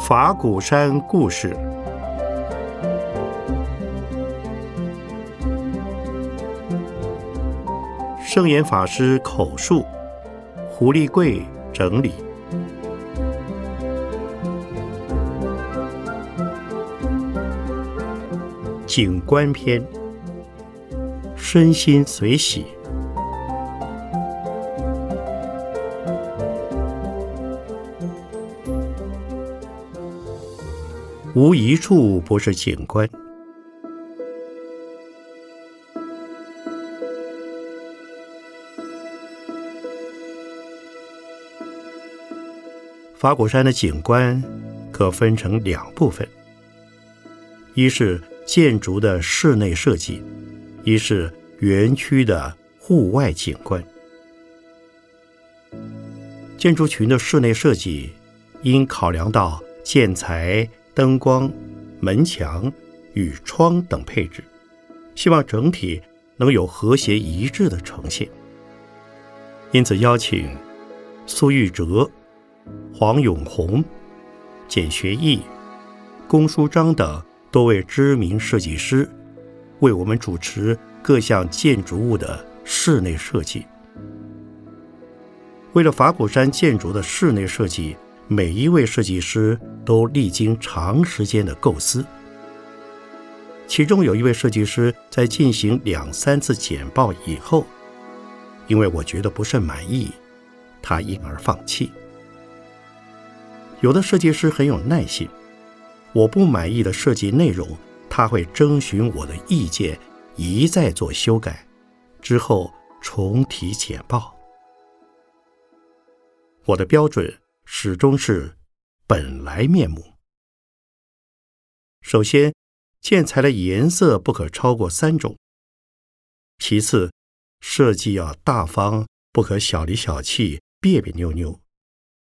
法鼓山故事。圣严法师口述，胡立贵整理。景观篇，身心随喜。无一处不是景观。法鼓山的景观可分成两部分：一是建筑的室内设计，一是园区的户外景观。建筑群的室内设计应考量到建材。灯光、门墙与窗等配置，希望整体能有和谐一致的呈现。因此，邀请苏玉哲、黄永红、简学义、龚书章等多位知名设计师，为我们主持各项建筑物的室内设计。为了法鼓山建筑的室内设计。每一位设计师都历经长时间的构思，其中有一位设计师在进行两三次简报以后，因为我觉得不甚满意，他因而放弃。有的设计师很有耐心，我不满意的设计内容，他会征询我的意见，一再做修改，之后重提简报。我的标准。始终是本来面目。首先，建材的颜色不可超过三种。其次，设计要大方，不可小里小气、别别扭扭，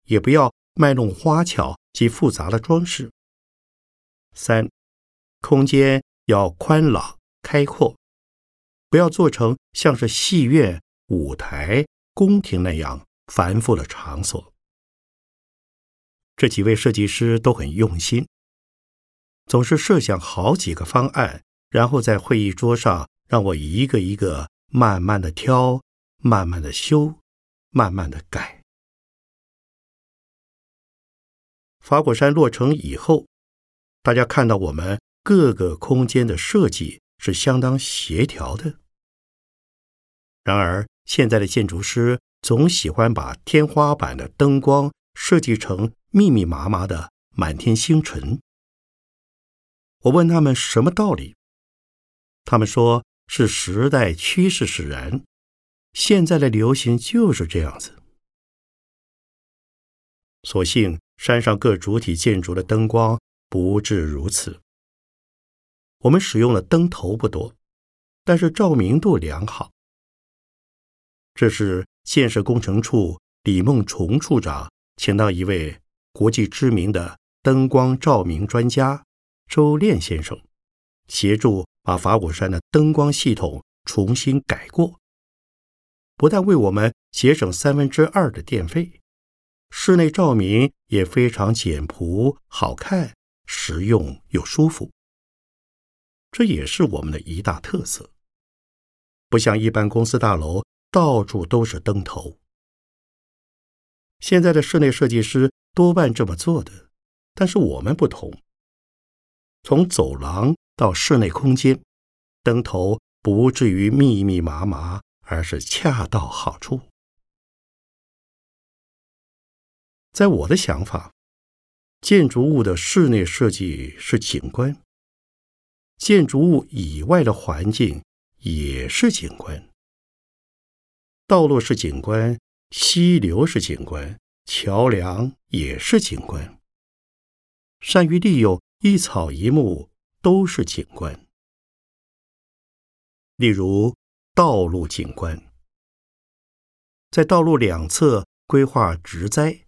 也不要卖弄花巧及复杂的装饰。三，空间要宽朗开阔，不要做成像是戏院、舞台、宫廷那样繁复的场所。这几位设计师都很用心，总是设想好几个方案，然后在会议桌上让我一个一个慢慢的挑，慢慢的修，慢慢的改。法果山落成以后，大家看到我们各个空间的设计是相当协调的。然而，现在的建筑师总喜欢把天花板的灯光设计成。密密麻麻的满天星辰。我问他们什么道理，他们说是时代趋势使然，现在的流行就是这样子。所幸山上各主体建筑的灯光不至如此。我们使用的灯头不多，但是照明度良好。这是建设工程处李梦崇处长请到一位。国际知名的灯光照明专家周炼先生协助把法鼓山的灯光系统重新改过，不但为我们节省三分之二的电费，室内照明也非常简朴、好看、实用又舒服。这也是我们的一大特色，不像一般公司大楼到处都是灯头。现在的室内设计师。多半这么做的，但是我们不同。从走廊到室内空间，灯头不至于密密麻麻，而是恰到好处。在我的想法，建筑物的室内设计是景观，建筑物以外的环境也是景观。道路是景观，溪流是景观。桥梁也是景观，善于利用一草一木都是景观。例如道路景观，在道路两侧规划植栽，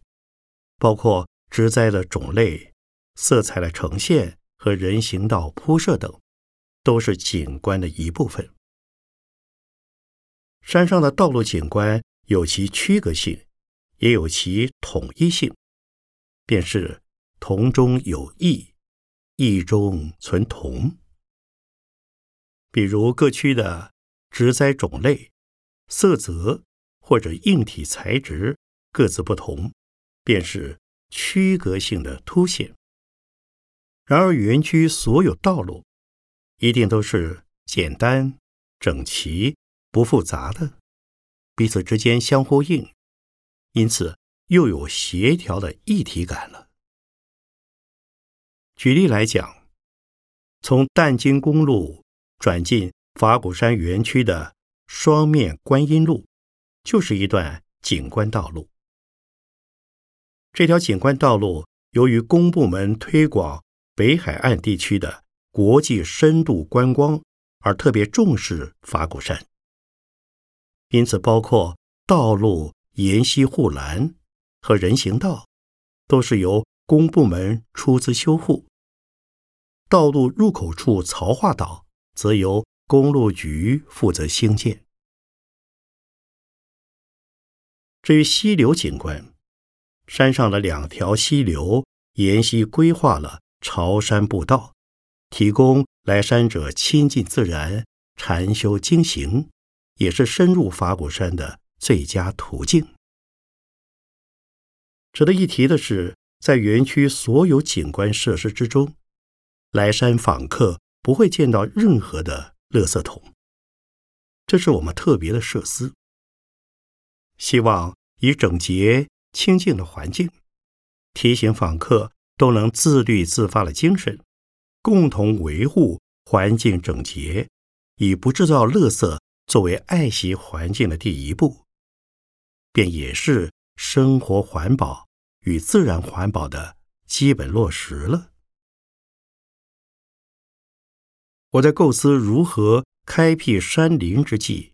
包括植栽的种类、色彩的呈现和人行道铺设等，都是景观的一部分。山上的道路景观有其区隔性，也有其统一性，便是同中有异，异中存同。比如各区的植栽种类、色泽或者硬体材质各自不同，便是区隔性的凸显。然而，园区所有道路一定都是简单、整齐、不复杂的，彼此之间相呼应，因此又有协调的一体感了。举例来讲，从淡金公路转进法鼓山园区的双面观音路，就是一段景观道路。这条景观道路由于公部门推广。北海岸地区的国际深度观光，而特别重视法鼓山，因此包括道路沿溪护栏和人行道，都是由公部门出资修护；道路入口处曹化岛，则由公路局负责兴建。至于溪流景观，山上的两条溪流沿溪规划了。朝山步道，提供来山者亲近自然、禅修经行，也是深入法鼓山的最佳途径。值得一提的是，在园区所有景观设施之中，来山访客不会见到任何的垃圾桶，这是我们特别的设施，希望以整洁清净的环境提醒访客。都能自律自发的精神，共同维护环境整洁，以不制造垃圾作为爱惜环境的第一步，便也是生活环保与自然环保的基本落实了。我在构思如何开辟山林之际，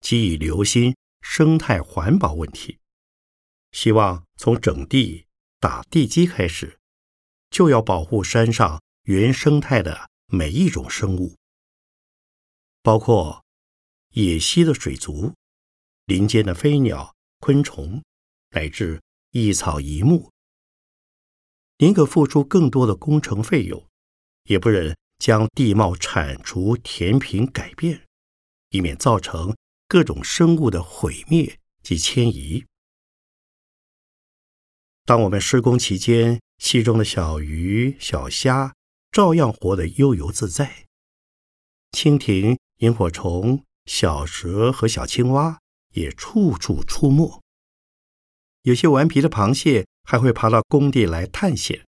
即以留心生态环保问题，希望从整地打地基开始。就要保护山上原生态的每一种生物，包括野溪的水族、林间的飞鸟、昆虫，乃至一草一木。宁可付出更多的工程费用，也不忍将地貌铲除、填平、改变，以免造成各种生物的毁灭及迁移。当我们施工期间，溪中的小鱼、小虾照样活得悠游自在，蜻蜓、萤火虫、小蛇和小青蛙也处处出没。有些顽皮的螃蟹还会爬到工地来探险，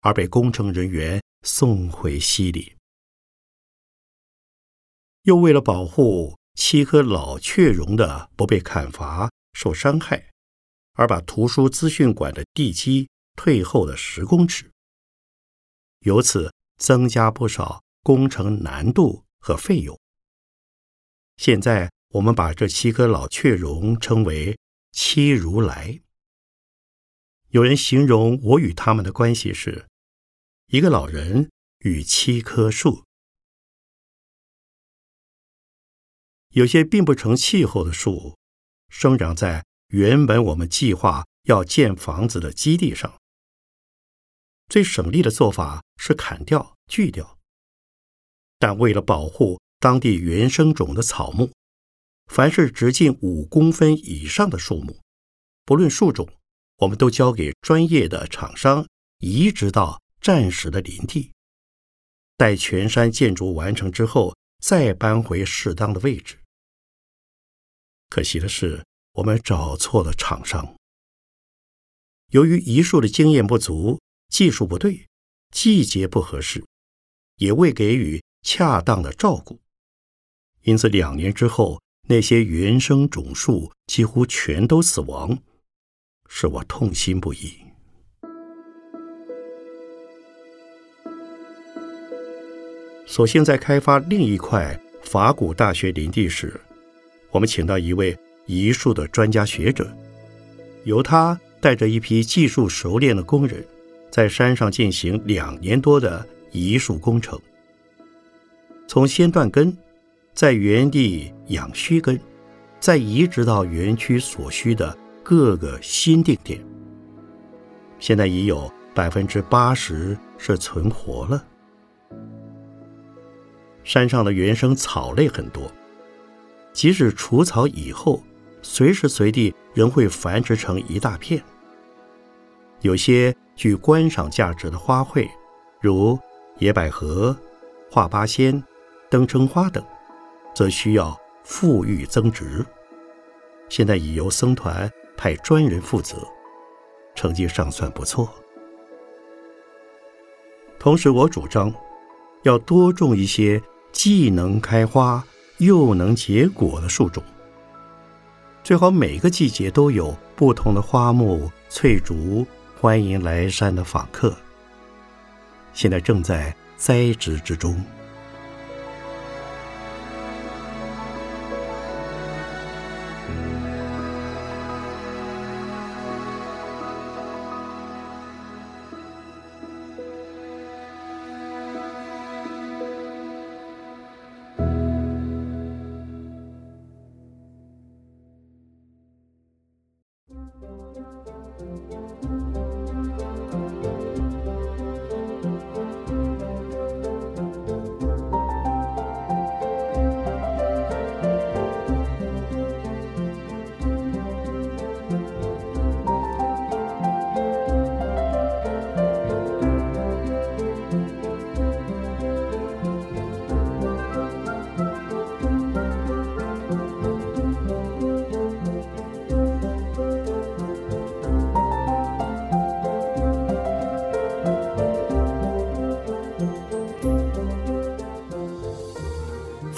而被工程人员送回溪里。又为了保护七棵老雀榕的不被砍伐、受伤害，而把图书资讯馆的地基。退后的十公尺，由此增加不少工程难度和费用。现在我们把这七棵老雀榕称为“七如来”。有人形容我与他们的关系是一个老人与七棵树。有些并不成气候的树，生长在原本我们计划要建房子的基地上。最省力的做法是砍掉、锯掉，但为了保护当地原生种的草木，凡是直径五公分以上的树木，不论树种，我们都交给专业的厂商移植到暂时的林地，待全山建筑完成之后，再搬回适当的位置。可惜的是，我们找错了厂商，由于移树的经验不足。技术不对，季节不合适，也未给予恰当的照顾，因此两年之后，那些原生种树几乎全都死亡，使我痛心不已。所幸在开发另一块法古大学林地时，我们请到一位移树的专家学者，由他带着一批技术熟练的工人。在山上进行两年多的移树工程，从先断根，在原地养须根，再移植到园区所需的各个新定点。现在已有百分之八十是存活了。山上的原生草类很多，即使除草以后，随时随地仍会繁殖成一大片。有些具观赏价值的花卉，如野百合、画八仙、灯撑花等，则需要复育增殖。现在已由僧团派专人负责，成绩尚算不错。同时，我主张要多种一些既能开花又能结果的树种，最好每个季节都有不同的花木翠竹。欢迎来山的访客。现在正在栽植之中。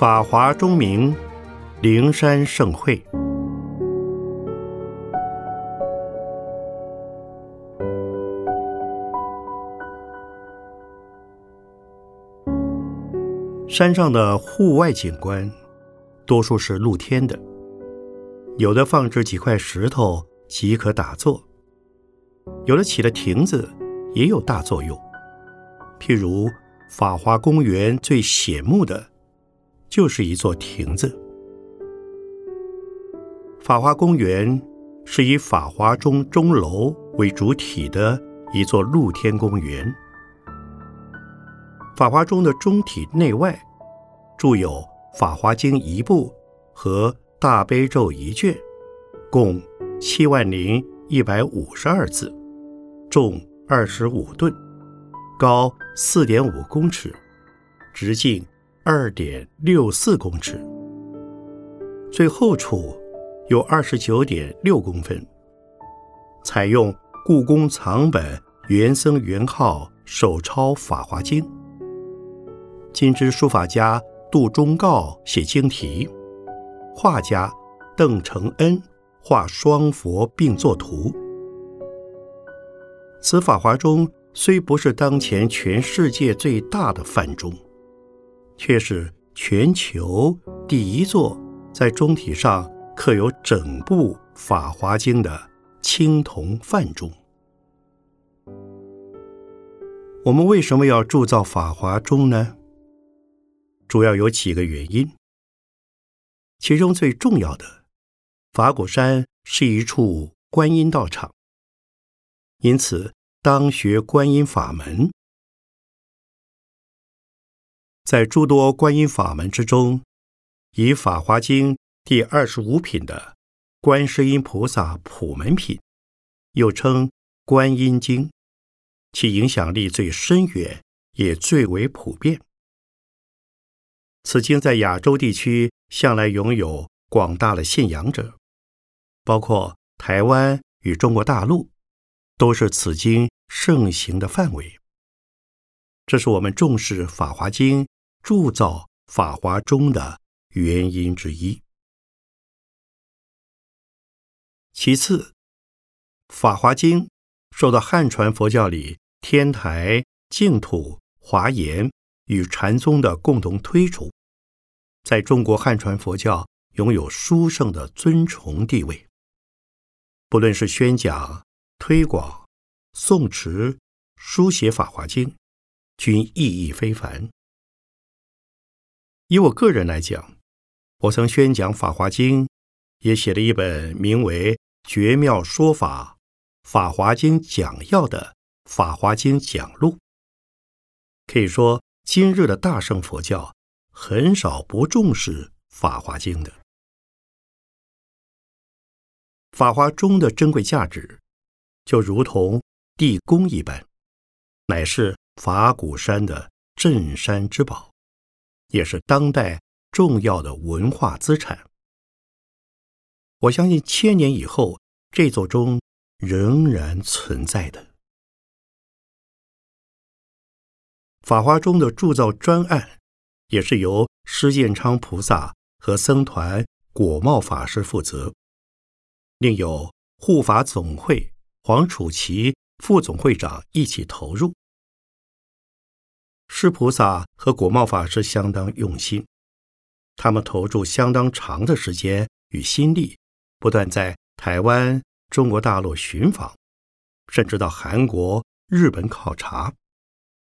法华钟鸣，灵山盛会。山上的户外景观，多数是露天的，有的放置几块石头即可打坐，有的起了亭子，也有大作用。譬如法华公园最显目的。就是一座亭子。法华公园是以法华钟钟楼为主体的一座露天公园。法华钟的钟体内外著有《法华经》一部和《大悲咒》一卷，共七万零一百五十二字，重二十五吨，高四点五公尺，直径。二点六四公尺，最后处有二十九点六公分。采用故宫藏本元僧元号手抄《法华经》，今之书法家杜忠告写经题，画家邓承恩画双佛并作图。此法华钟虽不是当前全世界最大的梵钟。却是全球第一座在中体上刻有整部《法华经》的青铜梵钟。我们为什么要铸造法华钟呢？主要有几个原因。其中最重要的，法鼓山是一处观音道场，因此当学观音法门。在诸多观音法门之中，以《法华经》第二十五品的观世音菩萨普门品，又称《观音经》，其影响力最深远，也最为普遍。此经在亚洲地区向来拥有广大的信仰者，包括台湾与中国大陆，都是此经盛行的范围。这是我们重视《法华经》。铸造法华钟的原因之一。其次，法华经受到汉传佛教里天台、净土、华严与禅宗的共同推崇，在中国汉传佛教拥有殊胜的尊崇地位。不论是宣讲、推广、诵持、书写法华经，均意义非凡。以我个人来讲，我曾宣讲《法华经》，也写了一本名为《绝妙说法·法华经讲要》的《法华经讲录》。可以说，今日的大乘佛教很少不重视《法华经》的。《法华》中的珍贵价值，就如同地宫一般，乃是法鼓山的镇山之宝，也是当代重要的文化资产。我相信，千年以后，这座钟仍然存在的。法华钟的铸造专案，也是由施建昌菩萨和僧团果茂法师负责，另有护法总会黄楚奇副总会长一起投入。释菩萨和果茂法师相当用心，他们投注相当长的时间与心力，不断在台湾、中国大陆寻访，甚至到韩国、日本考察。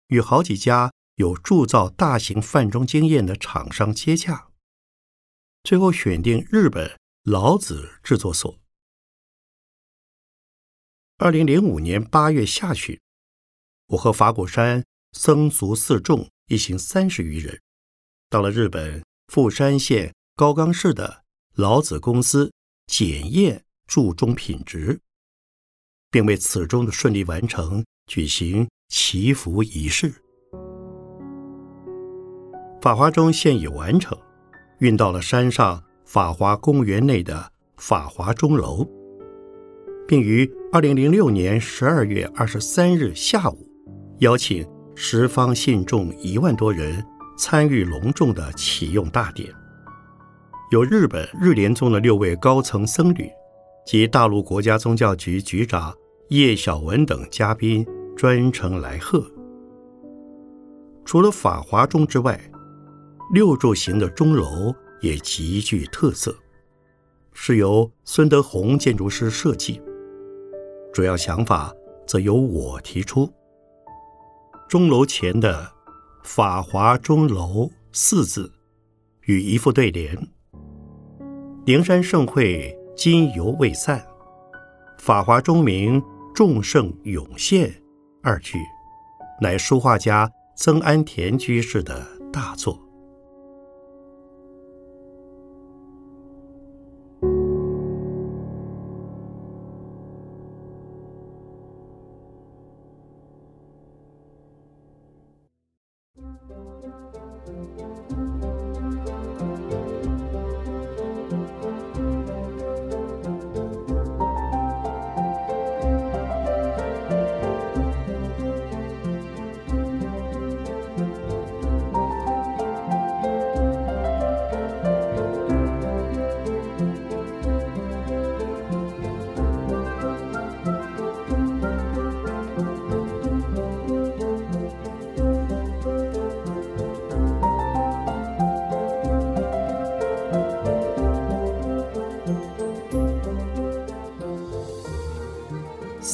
与好几家有铸造大型饭钟经验的厂商接洽，最后选定日本老子制作所。二零零五年八月下旬，我和法鼓山僧俗四众一行三十余人，到了日本富山县高冈市的老子公司检验铸钟品质，并为此钟的顺利完成举行。祈福仪式，法华钟现已完成，运到了山上法华公园内的法华钟楼，并于二零零六年十二月二十三日下午，邀请十方信众一万多人参与隆重的启用大典，有日本日莲宗的六位高层僧侣及大陆国家宗教局局长叶小文等嘉宾。专程来贺。除了法华钟之外，六柱形的钟楼也极具特色，是由孙德宏建筑师设计，主要想法则由我提出。钟楼前的“法华钟楼”四字与一副对联：“灵山盛会今犹未散，法华钟鸣众圣涌现。”二句，乃书画家曾安田居士的大作。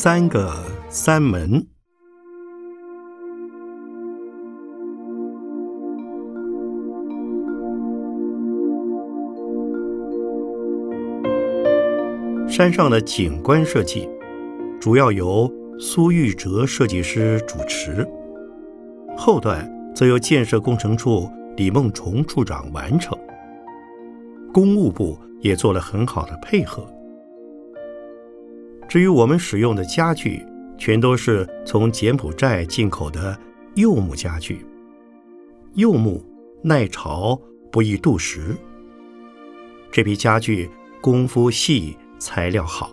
三个三门，山上的景观设计主要由苏玉哲设计师主持，后段则由建设工程处李梦崇处长完成，公务部也做了很好的配合。至于我们使用的家具，全都是从柬埔寨进口的柚木家具。柚木耐潮，不易度时。这批家具功夫细，材料好，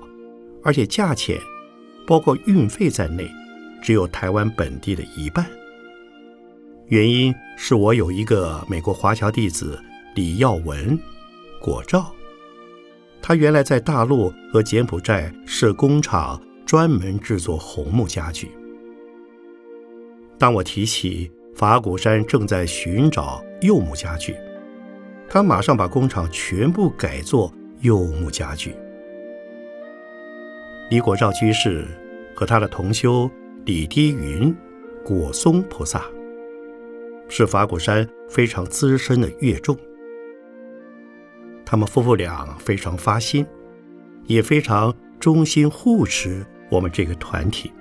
而且价钱，包括运费在内，只有台湾本地的一半。原因是我有一个美国华侨弟子李耀文，果照。他原来在大陆和柬埔寨设工厂，专门制作红木家具。当我提起法鼓山正在寻找柚木家具，他马上把工厂全部改做柚木家具。李果照居士和他的同修李低云、果松菩萨，是法鼓山非常资深的乐众。他们夫妇俩非常发心，也非常忠心护持我们这个团体。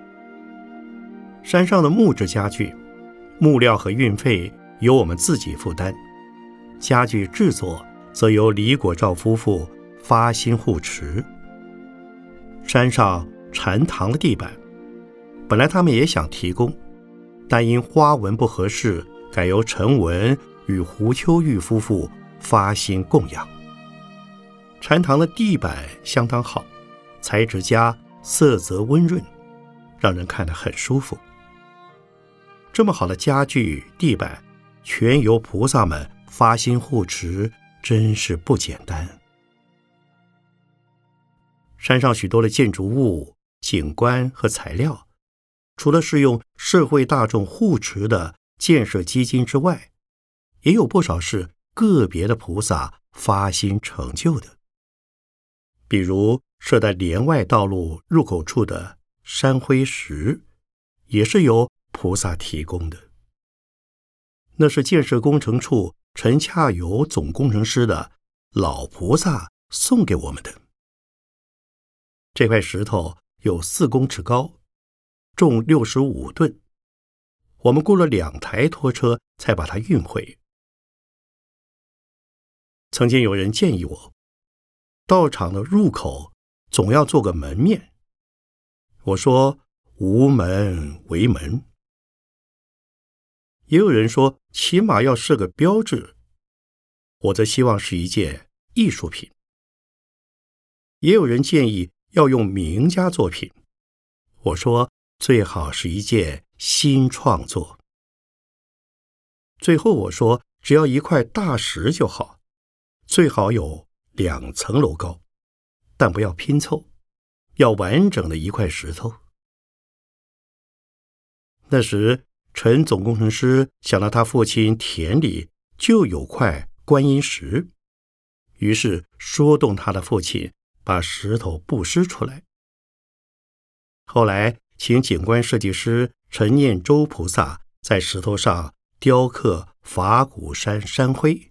山上的木质家具、木料和运费由我们自己负担，家具制作则由李果照夫妇发心护持。山上禅堂的地板，本来他们也想提供，但因花纹不合适，改由陈文与胡秋玉夫妇发心供养。禅堂的地板相当好，材质佳，色泽温润，让人看得很舒服。这么好的家具、地板，全由菩萨们发心护持，真是不简单。山上许多的建筑物、景观和材料，除了是用社会大众护持的建设基金之外，也有不少是个别的菩萨发心成就的。比如设在连外道路入口处的山灰石，也是由菩萨提供的。那是建设工程处陈洽友总工程师的老菩萨送给我们的。这块石头有四公尺高，重六十五吨。我们雇了两台拖车才把它运回。曾经有人建议我，道场的入口总要做个门面。我说无门为门。也有人说起码要设个标志，我则希望是一件艺术品。也有人建议。要用名家作品，我说最好是一件新创作。最后我说只要一块大石就好，最好有两层楼高，但不要拼凑，要完整的一块石头。那时陈总工程师想到他父亲田里就有块观音石，于是说动他的父亲。把石头布施出来。后来，请景观设计师陈念周菩萨在石头上雕刻法鼓山山灰，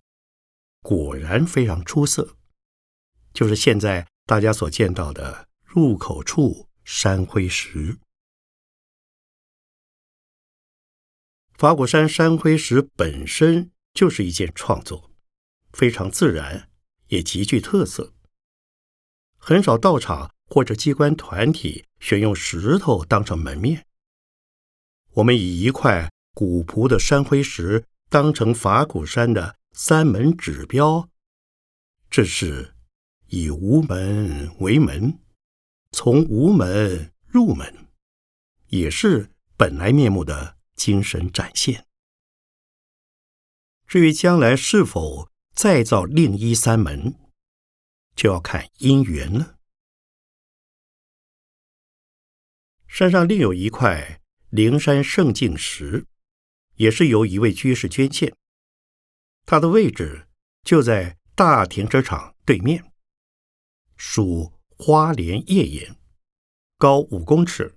果然非常出色，就是现在大家所见到的入口处山灰石。法鼓山山灰石本身就是一件创作，非常自然，也极具特色。很少道场或者机关团体选用石头当成门面。我们以一块古朴的山灰石当成法鼓山的三门指标，这是以无门为门，从无门入门，也是本来面目的精神展现。至于将来是否再造另一三门？就要看姻缘了。山上另有一块灵山圣境石，也是由一位居士捐献。它的位置就在大停车场对面，属花莲叶岩，高五公尺，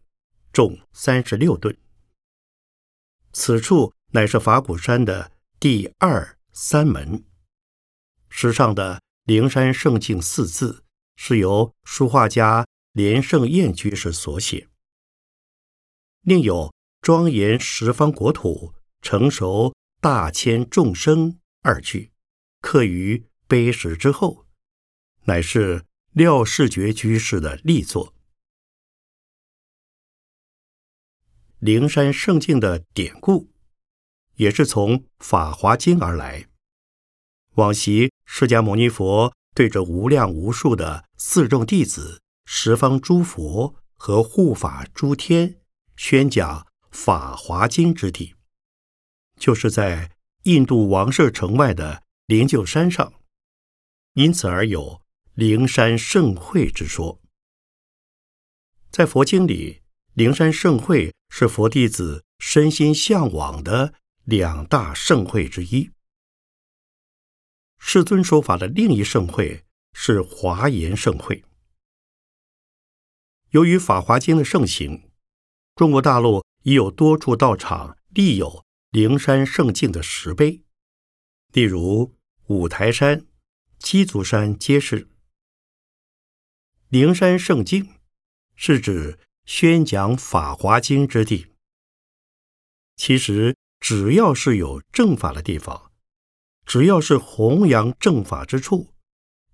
重三十六吨。此处乃是法鼓山的第二三门，石上的。灵山圣境四字是由书画家连胜彦居士所写。另有庄严十方国土，成熟大千众生二句，刻于碑石之后，乃是廖世觉居士的力作。灵山圣境的典故，也是从《法华经》而来。往昔释迦牟尼佛对着无量无数的四众弟子、十方诸佛和护法诸天宣讲《法华经》之地，就是在印度王舍城外的灵鹫山上，因此而有灵山盛会之说。在佛经里，灵山盛会是佛弟子身心向往的两大盛会之一。世尊说法的另一盛会是华严盛会。由于《法华经》的盛行，中国大陆已有多处道场立有灵山圣境的石碑，例如五台山七足山皆是。灵山圣境是指宣讲《法华经》之地。其实，只要是有正法的地方，只要是弘扬正法之处，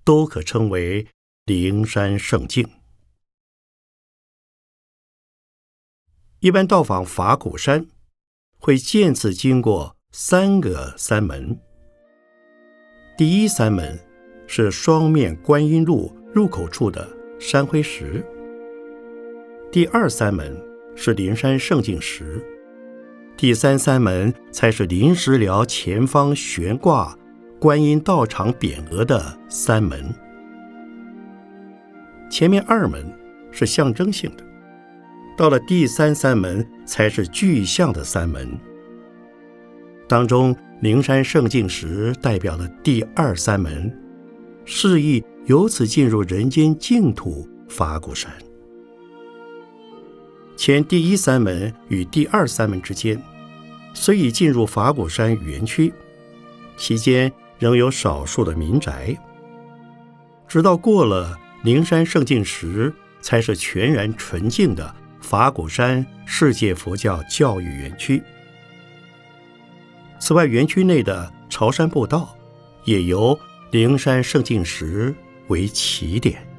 都可称为灵山圣境。一般到访法鼓山，会渐次经过三个山门。第一山门是双面观音路入口处的山灰石。第二三门是灵山圣境石。第三三门才是临时寮前方悬挂观音道场匾额的三门。前面二门是象征性的，到了第三三门才是具象的三门。当中灵山圣境石代表了第二三门，示意由此进入人间净土法鼓山。前第一三门与第二三门之间，虽已进入法鼓山园区，期间仍有少数的民宅。直到过了灵山圣境时，才是全然纯净的法鼓山世界佛教教育园区。此外，园区内的朝山步道，也由灵山圣境时为起点。